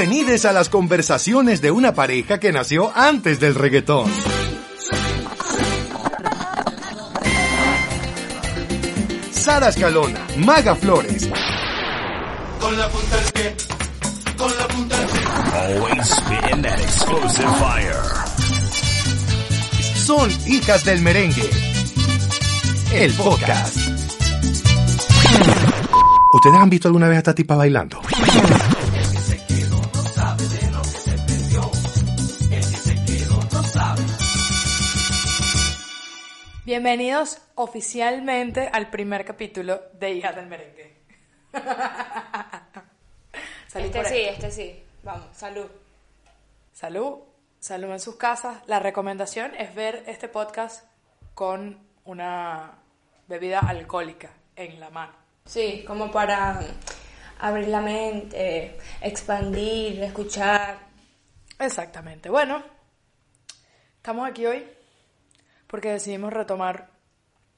Bienvenidos a las conversaciones de una pareja que nació antes del reggaetón. Sara Escalona, Maga Flores. Con la punta del pie, con la punta del pie. Always that explosive fire. Son hijas del merengue. El podcast. ¿Ustedes han visto alguna vez a esta tipa bailando? Bienvenidos oficialmente al primer capítulo de Hijas del Merengue. Salud Este sí, este sí. Vamos, salud. Salud, salud en sus casas. La recomendación es ver este podcast con una bebida alcohólica en la mano. Sí, como para abrir la mente, expandir, escuchar. Exactamente. Bueno, estamos aquí hoy porque decidimos retomar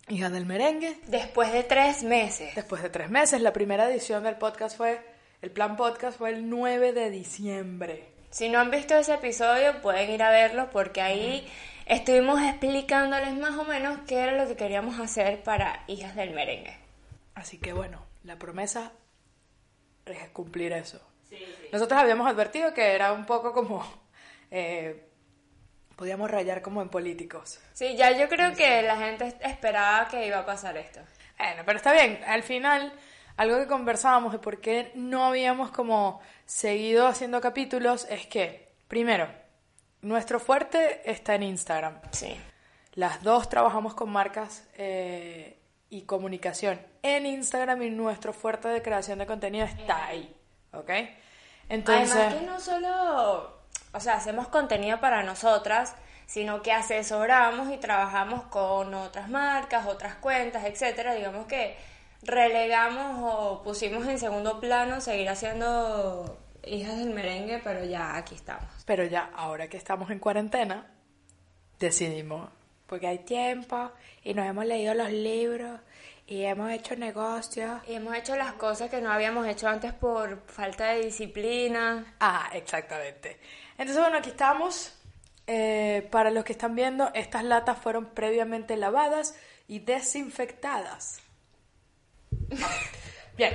Hijas del Merengue. Después de tres meses. Después de tres meses, la primera edición del podcast fue, el plan podcast fue el 9 de diciembre. Si no han visto ese episodio, pueden ir a verlo porque ahí estuvimos explicándoles más o menos qué era lo que queríamos hacer para Hijas del Merengue. Así que bueno, la promesa es cumplir eso. Nosotros habíamos advertido que era un poco como... eh, podíamos rayar como en políticos. Sí, ya yo creo que la gente esperaba que iba a pasar esto. Bueno, pero está bien. Al final, algo que conversábamos de por qué no habíamos como seguido haciendo capítulos es que, primero, nuestro fuerte está en Instagram. Sí. Las dos trabajamos con marcas eh, y comunicación en Instagram y nuestro fuerte de creación de contenido está ahí, ¿ok? Entonces, Además que no solo, o sea, hacemos contenido para nosotras, sino que asesoramos y trabajamos con otras marcas, otras cuentas, etcétera. Digamos que relegamos o pusimos en segundo plano seguir haciendo hijas del merengue, pero ya aquí estamos. pero ya ahora que estamos en cuarentena, decidimos, porque hay tiempo y nos hemos leído los libros y hemos hecho negocios. Y hemos hecho las cosas que no habíamos hecho antes por falta de disciplina. Ah, exactamente. Entonces, bueno, aquí estamos. Eh, para los que están viendo, estas latas fueron previamente lavadas y desinfectadas. Bien.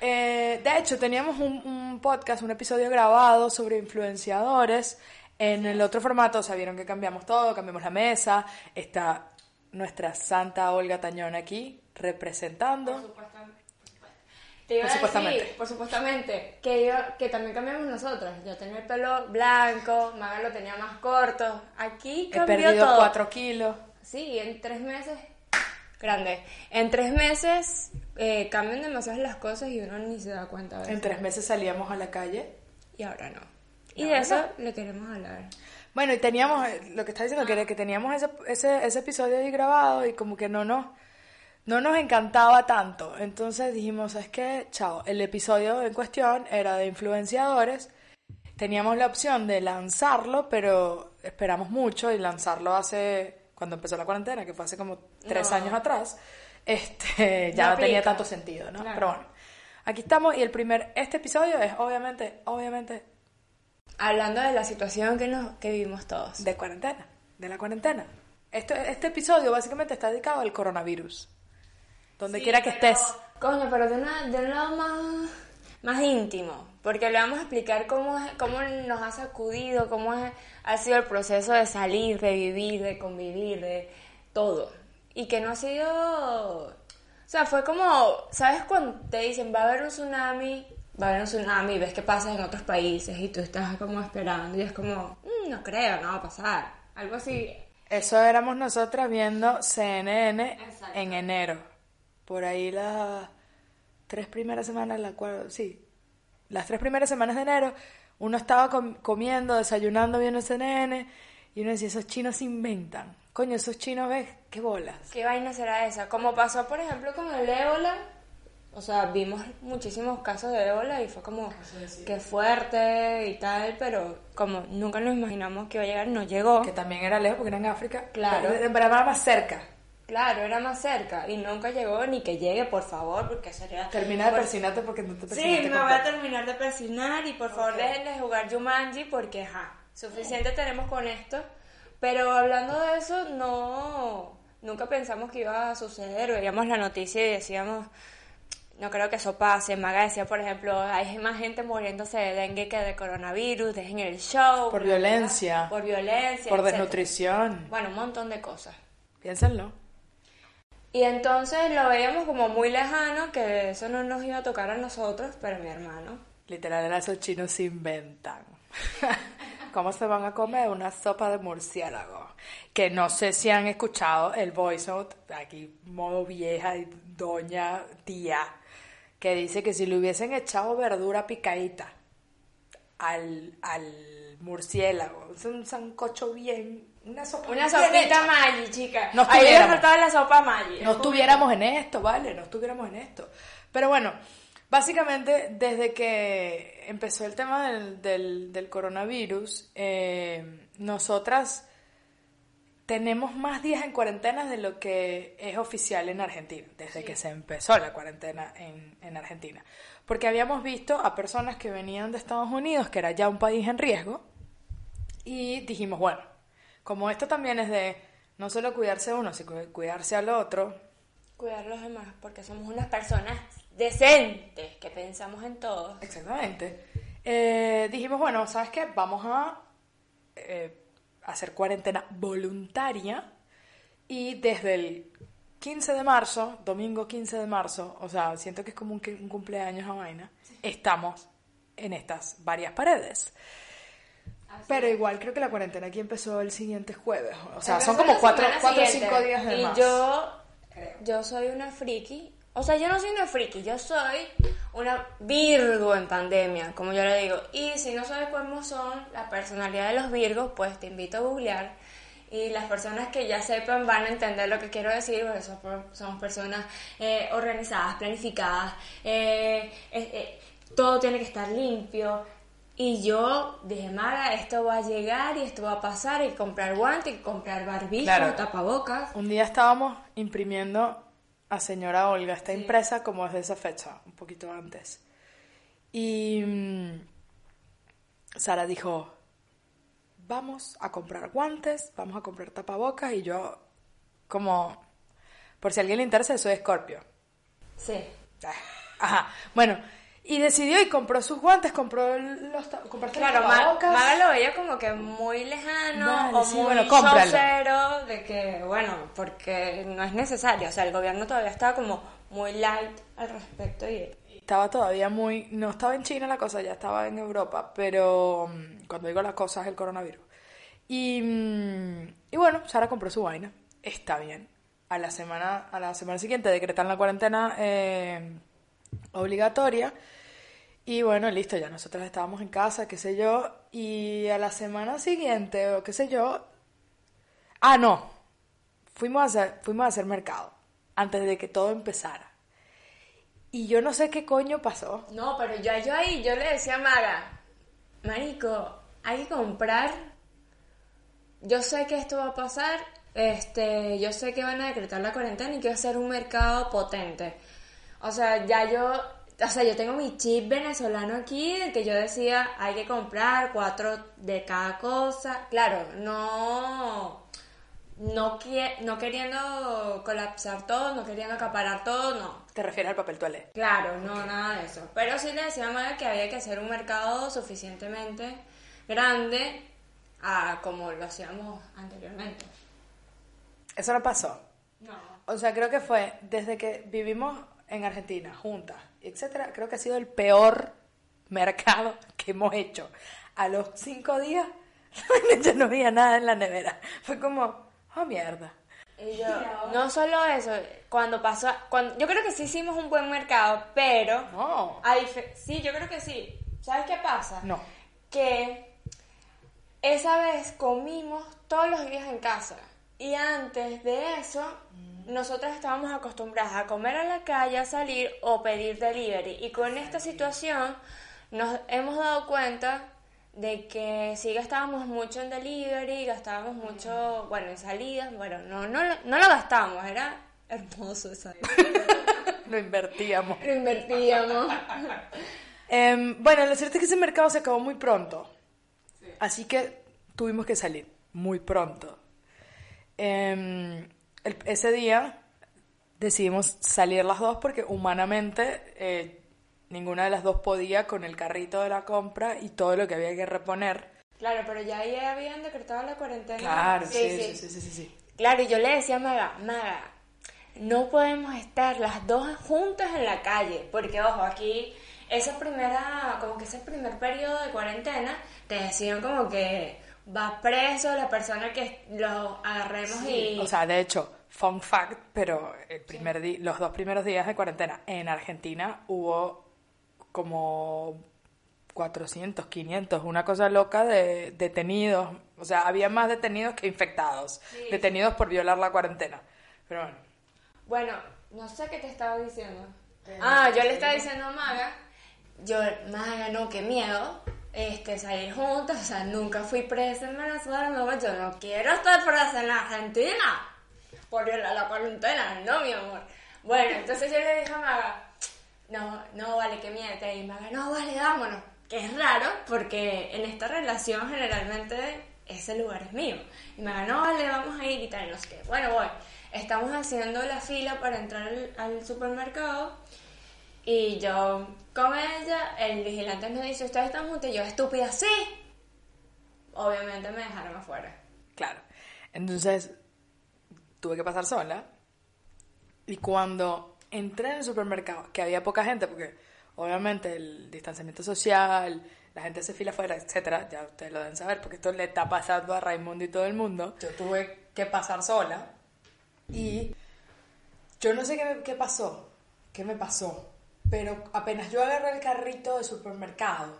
Eh, de hecho, teníamos un, un podcast, un episodio grabado sobre influenciadores. En el otro formato, o sea, vieron que cambiamos todo, cambiamos la mesa. Está nuestra santa Olga Tañón aquí representando. Te iba Por a supuestamente. decir, por supuestamente, que, yo, que también cambiamos nosotros. Yo tenía el pelo blanco, Maga lo tenía más corto. Aquí He cambió perdido todo. cuatro kilos. Sí, en tres meses, grande. En tres meses eh, cambian demasiado las cosas y uno ni se da cuenta En tres meses salíamos a la calle. Y ahora no. Y No, de eso no. le queremos hablar. Bueno, y teníamos, lo que está diciendo, que, era que teníamos ese, ese, ese episodio ahí grabado y como que no nos, no nos encantaba tanto. Entonces dijimos, es que, chao, el episodio en cuestión era de influenciadores. Teníamos la opción de lanzarlo, pero esperamos mucho y lanzarlo hace, cuando empezó la cuarentena, que fue hace como tres No. años atrás, este, ya No no tenía tanto sentido, ¿no? Claro. Pero bueno, aquí estamos y el primer, este episodio es obviamente, obviamente Hablando de la situación que, nos, que vivimos todos. de cuarentena, de la cuarentena. Esto, este episodio básicamente está dedicado al coronavirus. Donde quiera que estés. Coño, pero de, una, de un lado más, más íntimo, porque le vamos a explicar cómo, es- cómo nos ha sacudido, cómo es- ha sido el proceso de salir, de vivir, de convivir, de todo. Y que no ha sido... O sea, fue como, ¿sabes cuando te dicen va a haber un tsunami? Va a haber un tsunami, ves que pasa en otros países y tú estás como esperando y es como, "Mm, no creo, no va a pasar. Algo así. Eso éramos nosotras viendo CNN Exacto. en enero. Por ahí las tres primeras semanas, la cual, sí, las tres primeras semanas de enero, uno estaba com- comiendo, desayunando, viendo CNN, y uno decía, esos chinos se inventan. Coño, esos chinos, ¿ves? ¿Qué bolas? ¿Qué vaina será esa? Como pasó, por ejemplo, con el ébola. O sea, vimos muchísimos casos de ébola y fue como que fuerte y tal, pero como nunca nos imaginamos que iba a llegar, no llegó. Que también era lejos porque era en África. Claro. Pero pero era más cerca. Claro, era más cerca y nunca llegó ni que llegue, por favor, porque sería... Termina de por- persinarte porque no te Sí, persinaste me voy a terminar de persignar y por favor dejen de jugar Jumanji porque, ajá, suficiente tenemos con esto. Pero hablando de eso, no, nunca pensamos que iba a suceder. Veíamos la noticia y decíamos, no creo que eso pase. Maga decía, por ejemplo, hay más gente muriéndose de dengue que de coronavirus, dejen el show. Por violencia. Por violencia. Por etcétera. desnutrición. Bueno, un montón de cosas. Piénsenlo. Y entonces lo veíamos como muy lejano, que eso no nos iba a tocar a nosotros, pero mi hermano. Literal, era esos chinos se inventan. ¿Cómo se van a comer una sopa de murciélago? Que no sé si han escuchado el voice note, aquí modo vieja doña tía, que dice que si le hubiesen echado verdura picadita al, al murciélago, es un sancocho bien, una sopa Una sopita. Maggi, chica. No Ahí le faltaba la sopa Maggi. no estuviéramos en esto, ¿vale? No estuviéramos en esto. Pero bueno, básicamente desde que empezó el tema del, del, del coronavirus, eh, nosotras tenemos más días en cuarentena de lo que es oficial en Argentina, desde que se empezó la cuarentena en, en Argentina. Porque habíamos visto a personas que venían de Estados Unidos, que era ya un país en riesgo, y dijimos, bueno, como esto también es de no solo cuidarse uno, sino cu- cuidarse al otro, Cuidar a los demás, porque somos unas personas decentes, que pensamos en todo. exactamente, eh, dijimos, bueno, ¿sabes qué? Vamos a eh, hacer cuarentena voluntaria y desde el 15 de marzo, domingo 15 de marzo, o sea, siento que es como un, un cumpleaños a vaina, estamos en estas varias paredes. Pero igual creo que la cuarentena aquí empezó el siguiente jueves. O sea, son como cuatro, cuatro o cinco días de y más. yo, yo soy una friki. O sea, yo no soy una friki, yo soy una Virgo en pandemia, como yo le digo. Y si no sabes cómo son la personalidad de los Virgos, pues te invito a googlear. Y las personas que ya sepan van a entender lo que quiero decir, porque son, son personas eh, organizadas, planificadas, eh, eh, eh, todo tiene que estar limpio. Y yo dije, Maga, esto va a llegar y esto va a pasar, y comprar guantes, y comprar barbijo, Claro. tapabocas. Un día estábamos imprimiendo a señora Olga, está impresa como es de esa fecha, un poquito antes. Y mm, Sara dijo, vamos a comprar guantes, vamos a comprar tapabocas y yo como, por si a alguien le interesa, soy Scorpio. Sí. Ah, Ajá, bueno, y decidió y compró sus guantes, compró los compraste Claro. Maga lo veía como que muy lejano o sí, muy bueno, de que, bueno, porque no es necesario. O sea, el gobierno todavía estaba como muy light al respecto y Estaba todavía muy... No estaba en China la cosa, ya estaba en Europa, pero mm, cuando digo las cosas es el coronavirus. Y, mm, y bueno, Sara compró su vaina. Está bien. A la semana, a la semana siguiente decretan la cuarentena eh, obligatoria. Y bueno, listo, ya nosotros estábamos en casa, qué sé yo. Y a la semana siguiente, o qué sé yo... Ah, no. Fuimos a hacer, fuimos a hacer mercado antes de que todo empezara. Y yo no sé qué coño pasó. No, pero yo, yo ahí, yo le decía a Maga, Marico, hay que comprar. Yo sé que esto va a pasar, este, yo sé que van a decretar la cuarentena y que va a ser un mercado potente. O sea, ya yo, o sea, yo tengo mi chip venezolano aquí, de que yo decía, hay que comprar cuatro de cada cosa. Claro, no, no, no queriendo colapsar todo, no queriendo acaparar todo, no. Te refieres al papel toalé. Claro, no, nada de eso. Pero sí le decía a que había que hacer un mercado suficientemente grande a como lo hacíamos anteriormente. Eso no pasó. No. O sea, creo que fue desde que vivimos en Argentina, juntas, etcétera, creo que ha sido el peor mercado que hemos hecho. A los cinco días ya no había nada en la nevera. Fue como, Ah, mierda. Y yo, no solo eso, cuando pasó, cuando, yo creo que sí hicimos un buen mercado, pero... No. sí, yo creo que sí. ¿Sabes qué pasa? No. Que esa vez comimos todos los días en casa. Y antes de eso, nosotros estábamos acostumbradas a comer a la calle, a salir o pedir delivery. Y con esta situación nos hemos dado cuenta de que sí gastábamos mucho en delivery, gastábamos mucho, bueno, en salidas, bueno, no, no, no lo gastábamos, era hermoso esa Lo invertíamos. Lo invertíamos. Em, bueno, lo cierto es que ese mercado se acabó muy pronto. Así que tuvimos que salir muy pronto. Em, el- ese día decidimos salir las dos porque humanamente eh, ninguna de las dos podía con el carrito de la compra y todo lo que había que reponer. Claro, pero ya ahí habían decretado la cuarentena. Claro, sí, sí, sí, sí, sí, sí. Claro, y yo le decía a Maga, Maga, no podemos estar las dos juntas en la calle, porque ojo, aquí esa primera, como que ese primer periodo de cuarentena, te decían como que va preso la persona que lo agarremos y... O sea, de hecho, fun fact, pero el primer di- los dos primeros días de cuarentena en Argentina hubo como 400, 500, una cosa loca de detenidos. O sea, había más detenidos que infectados. Detenidos por violar la cuarentena. Pero bueno. Bueno, no sé qué te estaba diciendo. Ah, yo le estaba diciendo a Maga, yo, Maga, no, qué miedo, este, salir juntas, o sea, nunca fui presa en Venezuela, amor, yo no quiero estar presa en Argentina, por violar la cuarentena, no, mi amor. Bueno, entonces yo le dije a Maga, no, no, vale, que miente, y Maga, no, vale, vámonos, que es raro, porque en esta relación generalmente ese lugar es mío. Y Maga, no, vale, vamos a ir y tal, no sé. Bueno, voy. Estamos haciendo la fila para entrar al, supermercado y yo con ella, el vigilante nos dice, ¿ustedes están juntos? Y yo, estúpida, sí. Obviamente me dejaron afuera. Claro. Entonces, tuve que pasar sola. Y cuando entré en el supermercado, que había poca gente, porque obviamente el distanciamiento social, la gente se fila afuera, etcétera, ya ustedes lo deben saber, porque esto le está pasando a Raimundo y todo el mundo. Yo tuve que pasar sola. Y yo no sé qué, qué pasó, qué me pasó, pero apenas yo agarré el carrito de supermercado,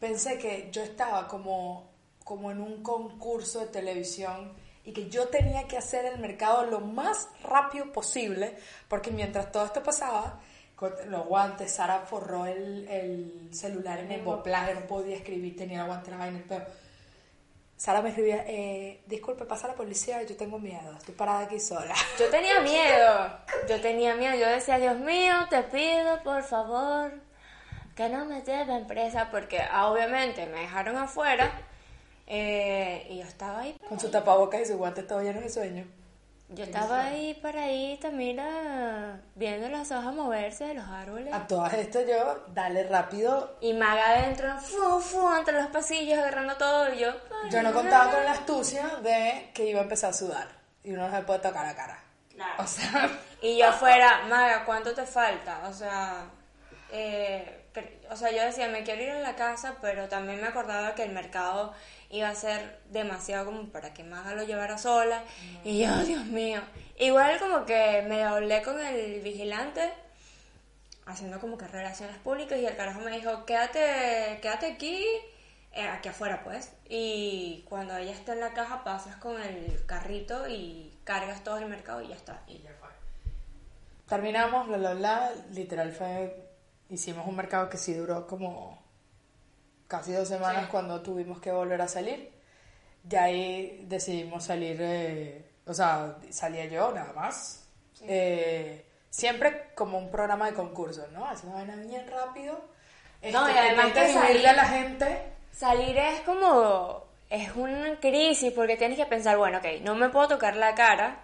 pensé que yo estaba como, como en un concurso de televisión y que yo tenía que hacer el mercado lo más rápido posible, porque mientras todo esto pasaba, con los guantes, Sara forró el, el celular en el boplaje, no podía escribir, tenía el guante en la vaina, el pelo. Sara me escribía, eh, disculpe, pasa la policía, yo tengo miedo, estoy parada aquí sola. Yo tenía miedo, yo tenía miedo, yo decía, Dios mío, te pido por favor que no me lleven presa, porque ah, obviamente me dejaron afuera eh, y yo estaba ahí, Con su tapabocas y su guante todo lleno de sueño. yo estaba ahí paradita, mira, viendo las hojas moverse de los árboles. A todas estas yo, dale rápido. Y Maga adentro, fu, fu, entre los pasillos, agarrando todo, y yo... Yo no contaba con la astucia de que iba a empezar a sudar. Y uno no se puede tocar la cara. Claro. O sea, Y yo afuera, Maga, ¿cuánto te falta? O sea, eh, o sea, yo decía, me quiero ir a la casa, pero también me acordaba que el mercado iba a ser demasiado como para que Maga lo llevara sola. Y yo, Dios mío. Igual como que me hablé con el vigilante, haciendo como que relaciones públicas, y el carajo me dijo, quédate, quédate aquí, eh, aquí afuera pues. Y cuando ella está en la caja, pasas con el carrito y cargas todo el mercado y ya está. Y ya fue. terminamos, bla, bla, bla. Literal fue. Hicimos un mercado que sí duró como casi dos semanas cuando tuvimos que volver a salir. De ahí decidimos salir, eh, o sea, salía yo nada más. Eh, siempre como un programa de concursos, ¿no? Hacer una vaina bien rápido. No, y Este, además que salir- a la gente. Salir es como. Es una crisis porque tienes que pensar, bueno, ok, no me puedo tocar la cara,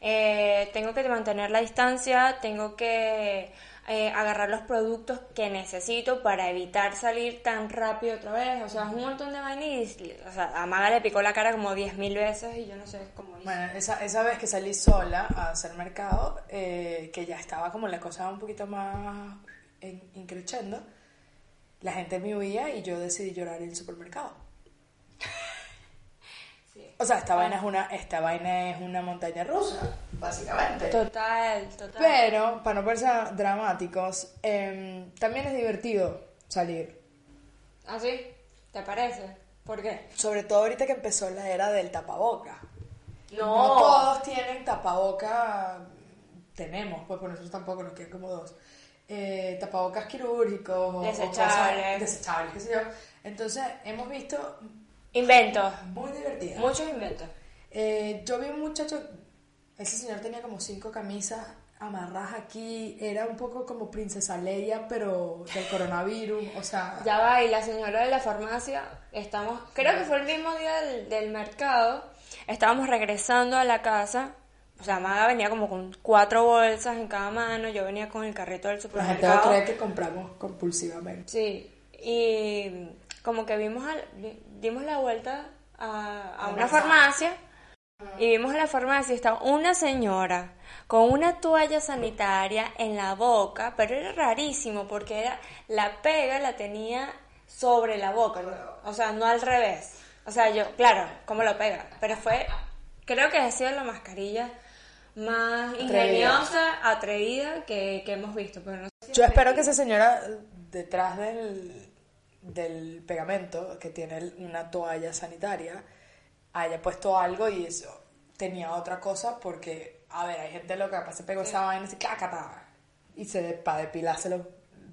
eh, tengo que mantener la distancia, tengo que eh, agarrar los productos que necesito para evitar salir tan rápido otra vez. O sea, es un montón de vainas. y, O sea, a Maga le picó la cara como 10.000 veces y yo no sé cómo hizo. Bueno, esa, esa vez que salí sola a hacer mercado, eh, que ya estaba como la cosa un poquito más in- increciendo, la gente me huía y yo decidí llorar en el supermercado. O sea, esta vaina es una, esta vaina es una montaña rusa, básicamente. Total, total. Pero, para no parecer dramáticos, em, también es divertido salir. ¿Ah, sí? ¿Te parece? ¿Por qué? Sobre todo ahorita que empezó la era del tapaboca. No. No todos tienen tapaboca. Tenemos, pues por nosotros tampoco nos quedan como dos. Eh, tapabocas quirúrgicos Desechables. desechables, qué sé yo. Entonces, hemos visto Inventos. muy divertidas. Muchos inventos. Eh, yo vi un muchacho, ese señor tenía como cinco camisas amarradas aquí, era un poco como princesa Leia, pero del coronavirus, o sea, Ya va, y la señora de la farmacia, estamos, creo que fue el mismo día del, del mercado, estábamos regresando a la casa, o sea, Maga venía como con cuatro bolsas en cada mano, yo venía con el carrito del la gente supermercado. creer que compramos compulsivamente. Sí, y como que vimos, al- dimos la vuelta a, a una farmacia y vimos en la farmacia estaba una señora con una toalla sanitaria en la boca, pero era rarísimo porque era la pega la tenía sobre la boca, ¿no? o sea, no al revés. O sea, yo, claro, ¿cómo lo pega? Pero fue, creo que ha sido la mascarilla más ingeniosa, atrevida que, que hemos visto. Pero no sé si Yo espero que esa señora detrás del, del pegamento, que tiene una toalla sanitaria, haya puesto algo y eso tenía otra cosa porque, a ver, hay gente loca, capaz se pegó esa vaina y se cacata y se de, para depilarse los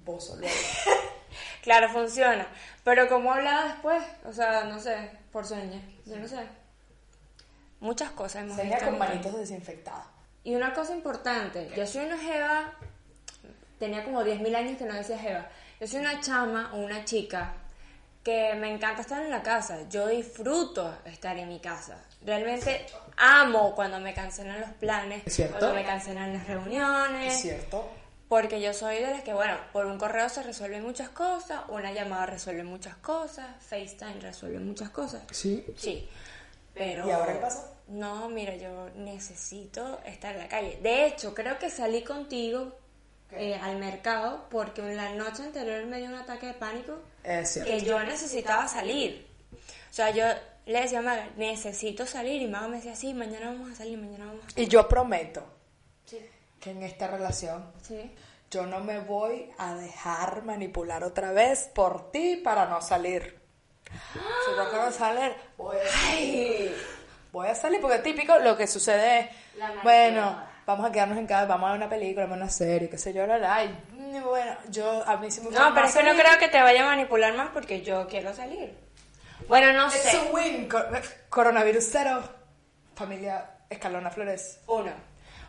bozos luego. Claro, funciona. Pero ¿cómo hablaba después? O sea, no sé, por señas. Yo no sé. Muchas cosas hemos Sería visto. con manitos desinfectadas. Y una cosa importante, yo soy una jeva, tenía como 10.000 años que no decía jeva. Yo soy una chama o una chica que me encanta estar en la casa. Yo disfruto estar en mi casa. Realmente amo cuando me cancelan los planes, Es cierto. cuando me cancelan las reuniones. Es cierto. Porque yo soy de las que, bueno, por un correo se resuelven muchas cosas, una llamada resuelve muchas cosas, FaceTime resuelve muchas cosas. Sí. Sí. Pero. ¿Y ahora qué pasa? No, mira, yo necesito estar en la calle. De hecho, creo que salí contigo eh, al mercado porque en la noche anterior me dio un ataque de pánico Es que yo necesitaba salir. O sea, yo le decía a Maga, necesito salir. Y Maga me decía, sí, mañana vamos a salir, mañana vamos a salir. Y yo prometo Sí. que en esta relación Sí. yo no me voy a dejar manipular otra vez por ti para no salir. Si no quiero salir, voy a salir. Voy a salir porque típico lo que sucede es, bueno, vamos a quedarnos en casa, vamos a ver una película, vamos a una serie, qué sé yo, la, la, y bueno, yo a mí sí me gusta No, pero más es que no creo que te vaya a manipular más porque yo quiero salir. Bueno, no Es sé. un win, cor- coronavirus cero, familia Escalona Flores. Uno.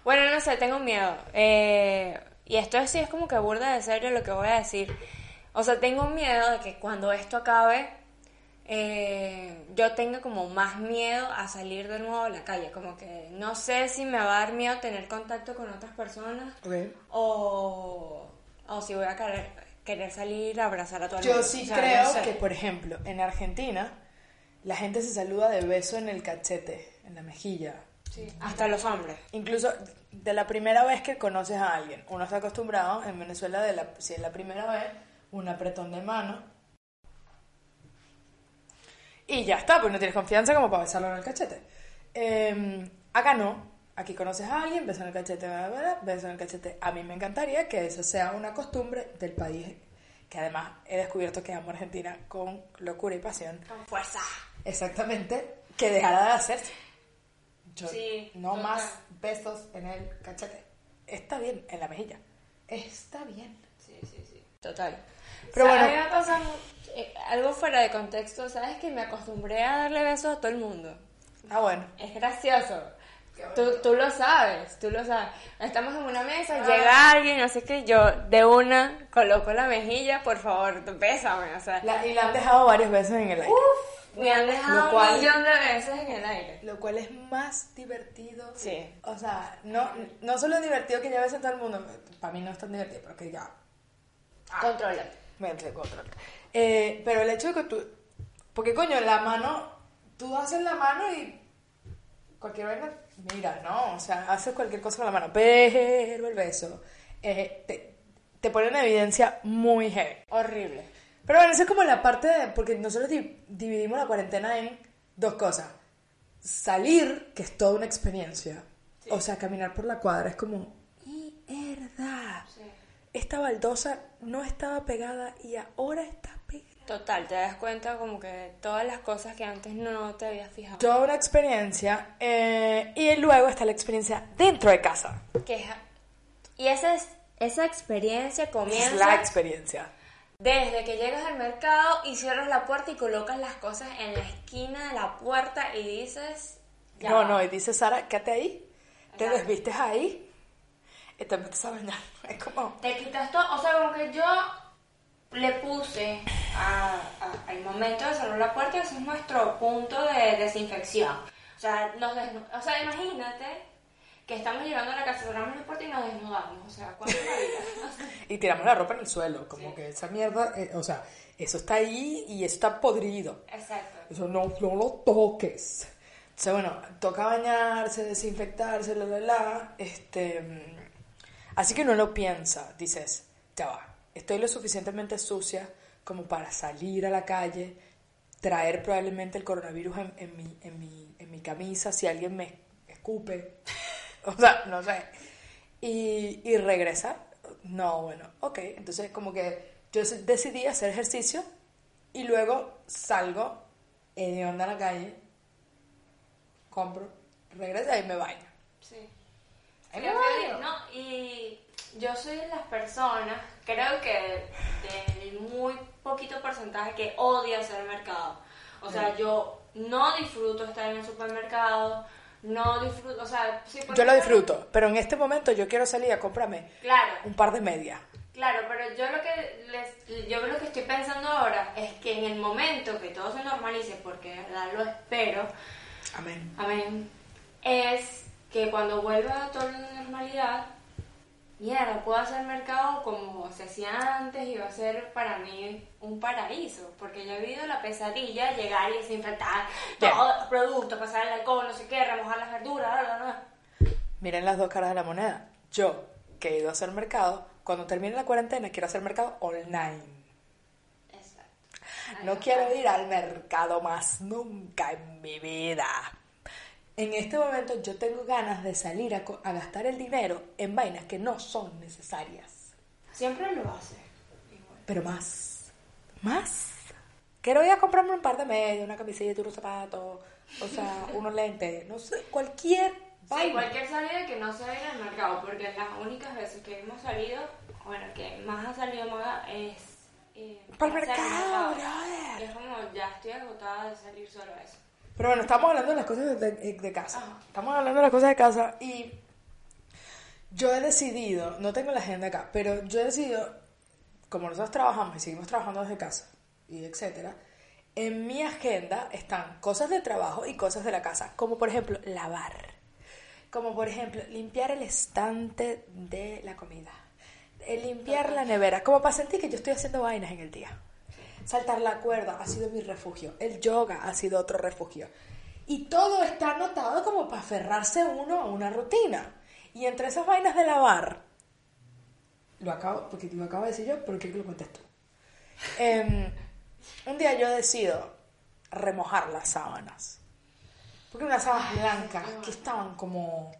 Bueno, no sé, tengo miedo. Eh, y esto sí es como que burda de serio lo que voy a decir. O sea, tengo miedo de que cuando esto acabe, eh, yo tenga como más miedo a salir de nuevo a la calle. Como que no sé si me va a dar miedo tener contacto con otras personas Ok. o, o si voy a querer, querer salir a abrazar a todo el Yo mundo. sí O sea, creo no sé. que, por ejemplo, en Argentina, la gente se saluda de beso en el cachete, en la mejilla. Sí, hasta los hombres. Incluso de la primera vez que conoces a alguien. Uno está acostumbrado en Venezuela, de la, si es la primera vez, un apretón de mano. Y ya está, pues no tienes confianza como para besarlo en el cachete. Eh, acá no. Aquí conoces a alguien, beso en el cachete, beso en el cachete. A mí me encantaría que eso sea una costumbre del país, que además he descubierto que amo a Argentina con locura y pasión. Con fuerza. Exactamente, que dejara de hacerse. Yo, Sí, no total. más besos en el cachete. Está bien, en la mejilla. Está bien. Sí, sí, sí. Total. Pero O sea, bueno. A eh, algo fuera de contexto, ¿sabes? Que me acostumbré a darle besos a todo el mundo. Ah, bueno. Es gracioso. Tú, tú lo sabes, tú lo sabes. Estamos en una mesa, llega alguien, así que yo de una coloco la mejilla, por favor, bésame. O sea, La- y la han dejado varias veces en el aire. me han dejado Lo cual- un millón de veces en el aire. Lo cual es más divertido. Sí. O sea, no, no solo divertido que ya besen todo el mundo. Para mí no es tan divertido, pero que ya me entre control. Eh, pero el hecho de que tú. Porque coño, la mano. Tú haces la mano y. Cualquier vaina. Mira, no. O sea, haces cualquier cosa con la mano. Pero el beso. eh, te, te pone en evidencia muy heavy. Horrible. Pero bueno, esa es como la parte de. Porque nosotros di- dividimos la cuarentena en dos cosas: salir, que es toda una experiencia. O sea, caminar por la cuadra es como. Esta baldosa no estaba pegada y ahora está pegada. Total, te das cuenta como que todas las cosas que antes no te habías fijado. Toda una experiencia. eh, y luego está la experiencia dentro de casa. Que es- y esa, es, esa experiencia Es comienza la experiencia. desde que llegas al mercado y cierras la puerta y colocas las cosas en la esquina de la puerta y dices... ya No, no, y dice Sara, quédate ahí, te desvistes ahí y te metes a bañar. Es como, Te quitas todo, o sea, como que yo le puse al momento de cerrar la puerta, ese es nuestro punto de desinfección. O sea, nos desnu- o sea, imagínate que estamos llegando a la casa, cerramos la puerta y nos desnudamos. O sea, ¿cuánto? O sea, y tiramos la ropa en el suelo, como que esa mierda, eh, o sea, eso está ahí y eso está podrido. Exacto. Eso no, no lo toques. Entonces, bueno, toca bañarse, desinfectarse, la, la, la. Este, mm, así que uno lo piensa, dices, ya va, estoy lo suficientemente sucia como para salir a la calle, traer probablemente el coronavirus en, en mi, en, mi, en mi camisa si alguien me escupe. o sea, no sé. Y, y regresar. No, bueno, ok. Entonces, como que yo decidí hacer ejercicio y luego salgo hedionda a la calle, compro, regreso y me baño. Sí. No, y yo soy de las personas, creo que del muy poquito porcentaje que odia hacer mercado. O sea, yo no disfruto estar en el supermercado, no disfruto, o sea, sí, Yo lo disfruto, pero en este momento yo quiero salir a comprarme Claro, un par de medias. claro, pero yo lo que les, yo lo que estoy pensando ahora es que en el momento que todo se normalice, porque de verdad lo espero, Amén. Amén. Es que cuando vuelva a la normalidad, mierda, puedo hacer mercado como se hacía antes y va a ser para mí un paraíso. Porque yo he vivido la pesadilla, llegar y desinfectar Bien. todo el producto, pasar el alcohol, no sé qué, remojar las verduras, bla, bla, bla. Miren las dos caras de la moneda. Yo, que he ido a hacer mercado, cuando termine la cuarentena quiero hacer mercado online. Exacto. No quiero ir al mercado más nunca en mi vida. En este momento yo tengo ganas de salir a, co- a gastar el dinero en vainas que no son necesarias. Siempre lo hace. Igual. Pero más. Más. Quiero ir a comprarme un par de medias, una camiseta, unos zapatos, o sea, unos lentes, no sé, cualquier Sí, vaina. cualquier salida que no sea ir al mercado, porque las únicas veces que hemos salido, bueno, que más ha salido Maga es... Eh, hacer mercado, mercado. brother. Es como, ya estoy agotada de salir solo a eso. Pero bueno, estamos hablando de las cosas de, de- de casa. Estamos hablando de las cosas de casa y yo he decidido, no tengo la agenda acá, pero yo he decidido, como nosotros trabajamos y seguimos trabajando desde casa y etcétera, en mi agenda están cosas de trabajo y cosas de la casa, como por ejemplo lavar, como por ejemplo limpiar el estante de la comida, eh, limpiar la nevera, como para sentir que yo estoy haciendo vainas en el día. Saltar la cuerda ha sido mi refugio. El yoga ha sido otro refugio. Y todo está anotado como para aferrarse uno a una rutina. Y entre esas vainas de lavar, lo acabo, porque lo acabo de decir yo, pero que lo cuentes tú. Em, un día yo decido remojar las sábanas. Porque unas sábanas blancas que estaban como,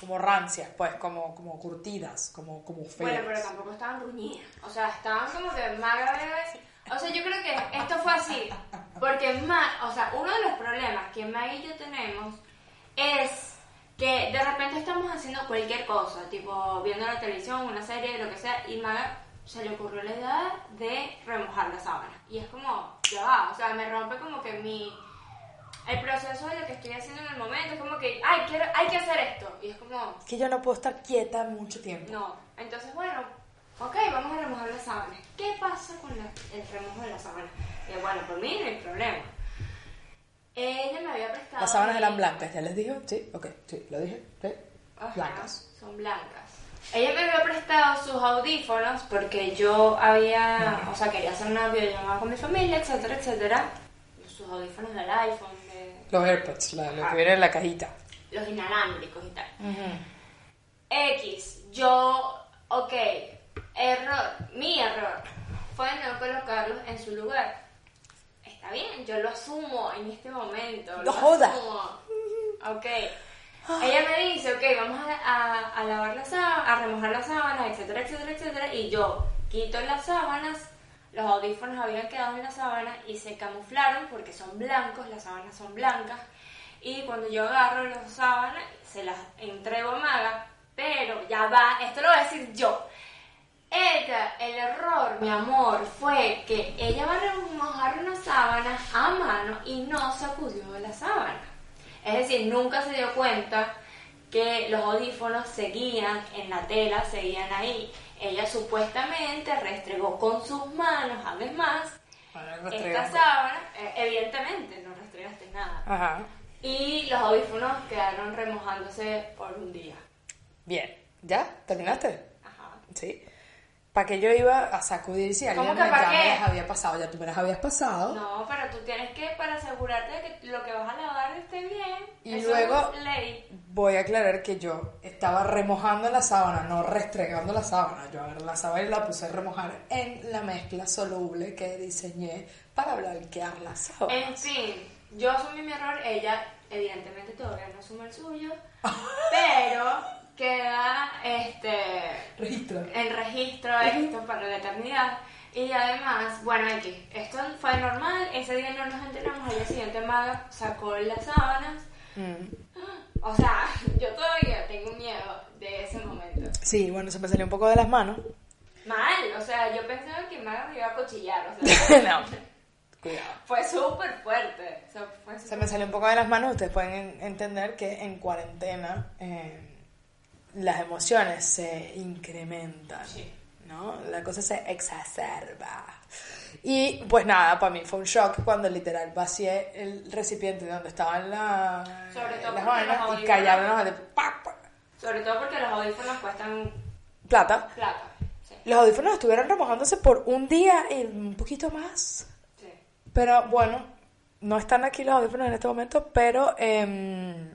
como rancias, pues, como, como curtidas, como, como feas. Bueno, pero tampoco estaban ruñidas. O sea, estaban como que Maga bebé. O sea, yo creo que esto fue así. Porque Ma, o sea, uno de los problemas que Maga y yo tenemos es que de repente estamos haciendo cualquier cosa, tipo viendo la televisión, una serie, lo que sea, y Maga se le ocurrió la idea de remojar la sábana. Y es como, ya va, o sea, me rompe como que mi. El proceso de lo que estoy haciendo en el momento es como que, ay, quiero, hay que hacer esto. Y es como, que yo no puedo estar quieta mucho tiempo. no, entonces bueno, ok, vamos a remojar la sábana. ¿Qué pasa con la- el remojo de la sábana? Que bueno, por mí no hay problema. Ella me había prestado... Las sábanas eran blancas, ¿ya les dije? Sí, ok, sí, lo dije. Sí. Ajá, Blancas. Son blancas. Ella me había prestado sus audífonos porque yo había, o sea, quería hacer una videollamada con mi familia, etcétera, etcétera. Sus audífonos del iPhone, de Los AirPods, la- lo que viene en la cajita. los inalámbricos y tal. X, yo, ok, error, mi error fue no colocarlos en su lugar. está bien, yo lo asumo en este momento. No lo joda. asumo. Ok. Ella me dice, ok, vamos a, a- a lavar la sábana, a remojar las sábanas, etcétera, etcétera, etcétera. Y yo quito las sábanas, los audífonos habían quedado en la sábana y se camuflaron porque son blancos, las sábanas son blancas. Y cuando yo agarro las sábanas, se las entrego a Maga, pero ya va, esto lo voy a decir yo. Ella, el error, mi amor, fue que ella va a remojar una sábana a mano y no sacudió la sábana. Es decir, nunca se dio cuenta que los audífonos seguían en la tela, seguían ahí. Ella supuestamente restregó con sus manos, además, esta sábana. Eh, evidentemente, no restregaste nada. Ajá. Y los audífonos quedaron remojándose por un día. Bien. ¿Ya? ¿Terminaste? Ajá. Sí. ¿Para que yo iba a sacudir si alguien ¿Cómo que me- ya qué? me las había pasado? Ya tú me las habías pasado. No, pero tú tienes que, para asegurarte de que lo que vas a lavar esté bien. Y eso luego- es ley. Voy a aclarar que yo estaba remojando la sábana, no restregando la sábana. Yo agarré la sábana y la puse a remojar en la mezcla soluble que diseñé para blanquear la sábana. En fin, yo asumí mi error, ella evidentemente todavía no asume el suyo, pero queda este Registro. el registro esto para la eternidad. Y además, bueno, aquí, esto fue normal, ese día no nos enteramos, al día siguiente Maga sacó las sábanas. Mm. O sea, yo todavía tengo miedo de ese momento. Sí, bueno, se me salió un poco de las manos. Mal, o sea, yo pensaba que Maga me iba a cuchillar, o sea, no. Cuidado. fue súper fuerte. o sea, fue Se me salió un poco de las manos. Ustedes pueden en- entender que en cuarentena eh, las emociones se incrementan. Sí. ¿no? La cosa se exacerba. Y pues nada, para mí fue un shock cuando literal vacié el recipiente donde estaban la, Sobre todo las los y callaron. ¡pac! Sobre todo porque los audífonos cuestan plata. plata. Sí, Los audífonos estuvieron remojándose por un día y un poquito más. sí. Pero bueno, no están aquí los audífonos en este momento, pero em,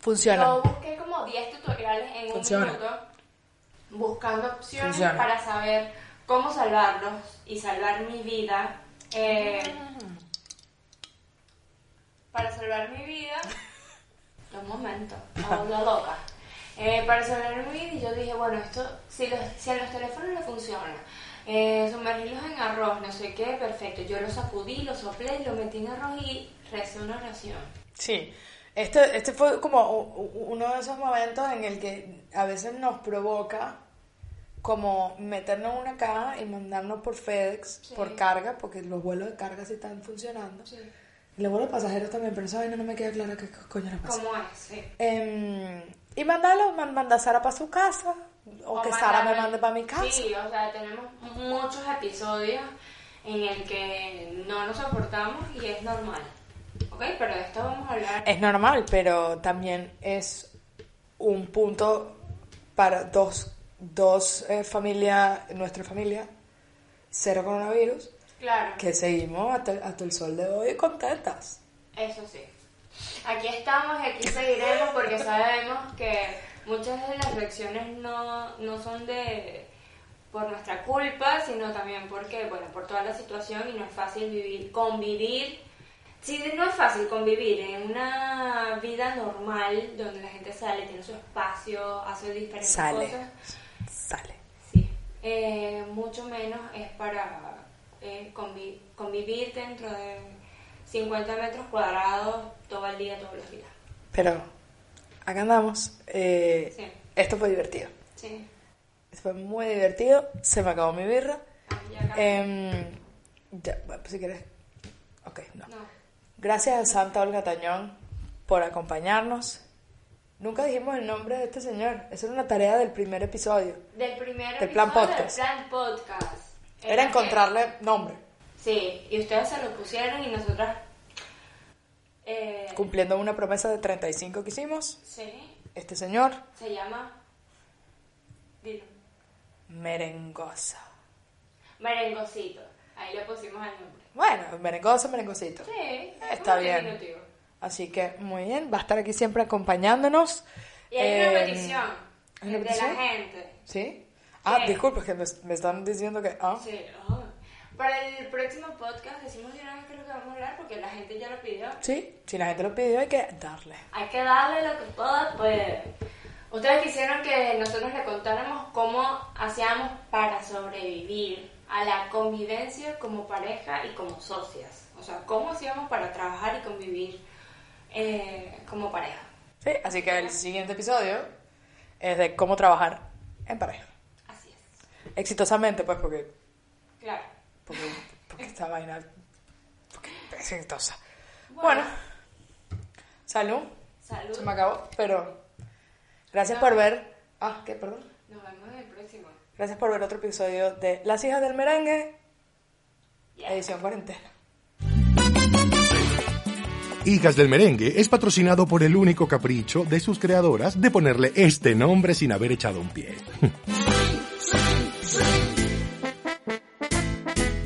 funcionan. Yo busqué como 10 tutoriales en Funciona. un minuto buscando opciones Funciona. para saber cómo salvarlos y salvar mi vida. Eh, para salvar mi vida. Un momento, hablo loca. Eh, para salvar mi vida, y yo dije, bueno, esto, si, los, si a los teléfonos le funciona, eh, sumergirlos en arroz, no sé qué, perfecto. Yo lo sacudí, lo soplé, lo metí en arroz y recé una oración. Sí, este, este fue como uno de esos momentos en el que a veces nos provoca como meternos en una caja y mandarnos por FedEx, Sí. por carga, porque los vuelos de carga sí están funcionando. Y los vuelos pasajeros también, pero esa vaina no me queda clara qué co- coño le pasa. ¿Cómo es? Sí. Em, y mandarlo, man- manda a Sara para su casa, o, que Sara me mandarme- mande para mi casa. Sí, o sea, tenemos muchos episodios en el que no nos soportamos y es normal. ¿Ok? Pero de esto vamos a hablar. Es normal, pero también es un punto para dos, dos eh, familias, nuestra familia, cero coronavirus, Claro, que seguimos hasta, hasta el sol de hoy contentas. eso sí. Aquí estamos y aquí seguiremos porque sabemos que muchas de las lecciones no, no son de por nuestra culpa, sino también porque, bueno, por toda la situación y no es fácil vivir, convivir. Sí, no es fácil convivir en una vida normal donde la gente sale, tiene su espacio, hace diferentes Sale. cosas. Sale. Sí, eh, mucho menos es para eh, convi- convivir dentro de 50 metros cuadrados todo el día, todos los días. Pero acá andamos. eh, Sí. Esto fue divertido. Sí. Esto fue muy divertido. Se me acabó mi birra. Ah, ya. Em, ya, bueno, si quieres. Ok, no. no. Gracias a Santa Olga Tañón por acompañarnos. Nunca dijimos el nombre de este señor. Esa era una tarea del primer episodio. Del primer Del plan episodio podcast. del plan podcast. Era encontrarle nombre, Sí, y ustedes se lo pusieron y nosotras... Eh, cumpliendo una promesa de 35 que hicimos. sí, Este señor, se llama... Dilo. merengosa. Merengocito. Ahí le pusimos el nombre. Bueno, merengosa, merengosito. Sí, Está un bien. diminutivo. Así que muy bien, va a estar aquí siempre acompañándonos. Y hay una Eh, petición ¿hay una de petición? la gente. ¿Sí? Ah, Sí. disculpe, que me, me están diciendo que... Ah, Sí, ah. Para el próximo podcast decimos de una vez qué es lo que vamos a hablar porque la gente ya lo pidió. Sí, si la gente lo pidió hay que darle. Hay que darle lo que todas pueden. Ustedes quisieron que nosotros le contáramos cómo hacíamos para sobrevivir a la convivencia como pareja y como socias. O sea, cómo hacíamos para trabajar y convivir eh, como pareja. Sí, así que el siguiente episodio es de cómo trabajar en pareja. Así es. Exitosamente, pues, porque, Claro. porque, porque esta vaina porque es exitosa. Bueno, salud. Salud. Se me acabó, pero gracias por ver. Ah, ¿qué? Perdón. Nos vemos en el próximo. Gracias por ver otro episodio de Las hijas del merengue, edición cuarentena. Hijas del Merengue es patrocinado por el único capricho de sus creadoras de ponerle este nombre sin haber echado un pie.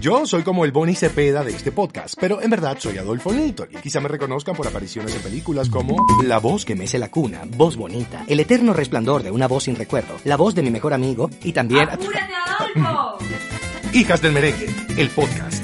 Yo soy como el Bonnie Cepeda de este podcast, pero en verdad soy Adolfo Nito y quizá me reconozcan por apariciones en películas como La voz que mece la cuna, voz bonita, el eterno resplandor de una voz sin recuerdo, la voz de mi mejor amigo y también... ¡Apúrate, Adolfo! Hijas del Merengue, el podcast.